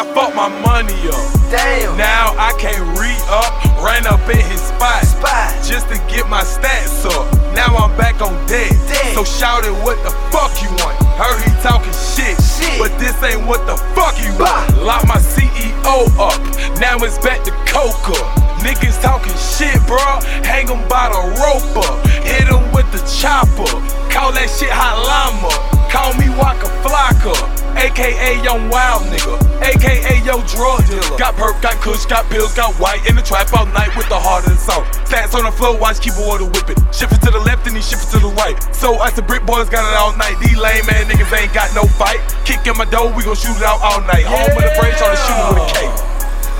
I fucked my money up. Damn. Now I can't re up, ran up in his spot. Spot. Just to get my stats up. Now I'm back on deck. Deck. So shout it, what the fuck you want? Heard he talking shit, Shit. but this ain't what the fuck you Bah. want. Lock my CEO up, now it's back to Coca. Niggas talking shit, bruh. Hang 'em by the rope up. Hit 'em with the chopper. Call that shit hot llama. Call me Waka Flocka. AKA Young Wild Nigga. AKA Yo Drug Dealer. Got perp, got kush, got pills, got white. In the trap all night with the heart of the song. Stats on the floor, watch keyboard whipping. Shift it to the left and he shift it to the right. So I said brick boys got it all night. These lame man niggas ain't got no fight. Kick in my door, we gon' shoot it out all night. Home with a brain, tryna shoot it with a K.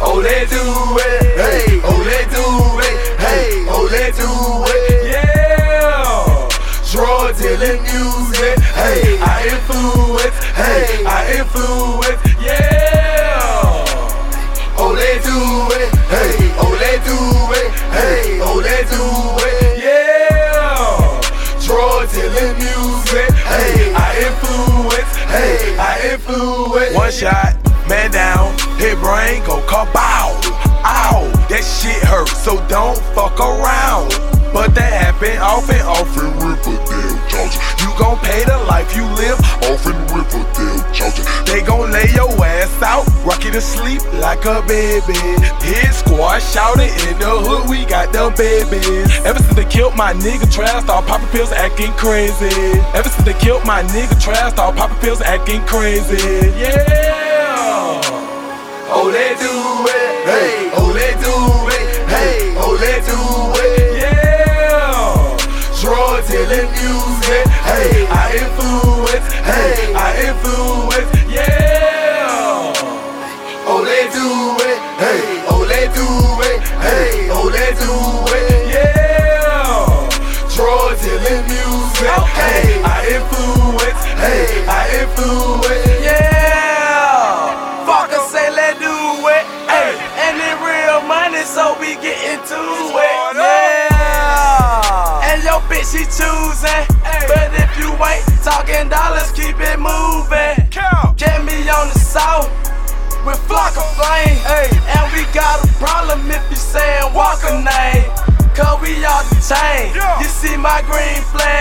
Oh, they do it. Hey. Oh, they do it. Hey. Oh, they do it. Yeah. Drug dealing music. Hey. I influence. Influence. Yeah. Oh, they do it. Hey. Oh, they do it. Hey. Oh, they do it. Yeah. Drug dealing music. Hey. I influence. Hey. I influence. One shot, man down, hit brain, go kabow. Ow, that shit hurt, so don't fuck around. They gon' lay your ass out, rock you to sleep like a baby. Hit squad shouting in the hood, we got them babies. Ever since they killed my nigga, trash started popping pills, acting crazy. Ever since they killed my nigga, trash started popping pills, acting crazy. Yeah. Oh, they do it. Hey. Oh, they do it. Hey. Oh, they do it. Yeah. Drug dealing music. Hey. I influence. Hey. I influence. Hey. I influence. Hey. I influence. Yeah, fuck us, say let do it. Hey, and it real money, so we get into it. Yeah, and your bitch she choosing, but if you ain't talking dollars, keep it moving. Count. Get me on the south with flock of flame. Hey. And we got a problem if you saying Waka name. Cause we all the chain. Yeah. You see my green flag,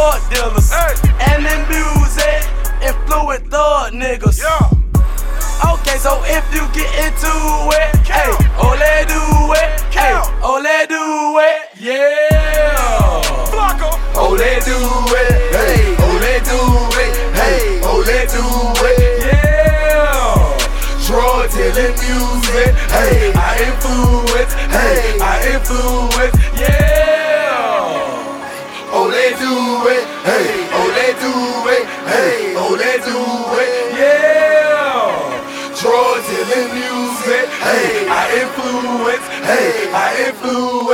drug dealers. Hey. And the music influence thug niggas. Yeah. Okay, so if you get into it, hey, oh let do it, hey, oh let do it. Yeah. Oh, they do it. Hey. Oh, they do it. Hey. Oh, they do it. Yeah. Drug dealing music. Hey. I influence. Hey. I influence. Yeah. Hey. Oh, they do it. Yeah. Drug dealing music. Hey. I influence. Hey. I influence.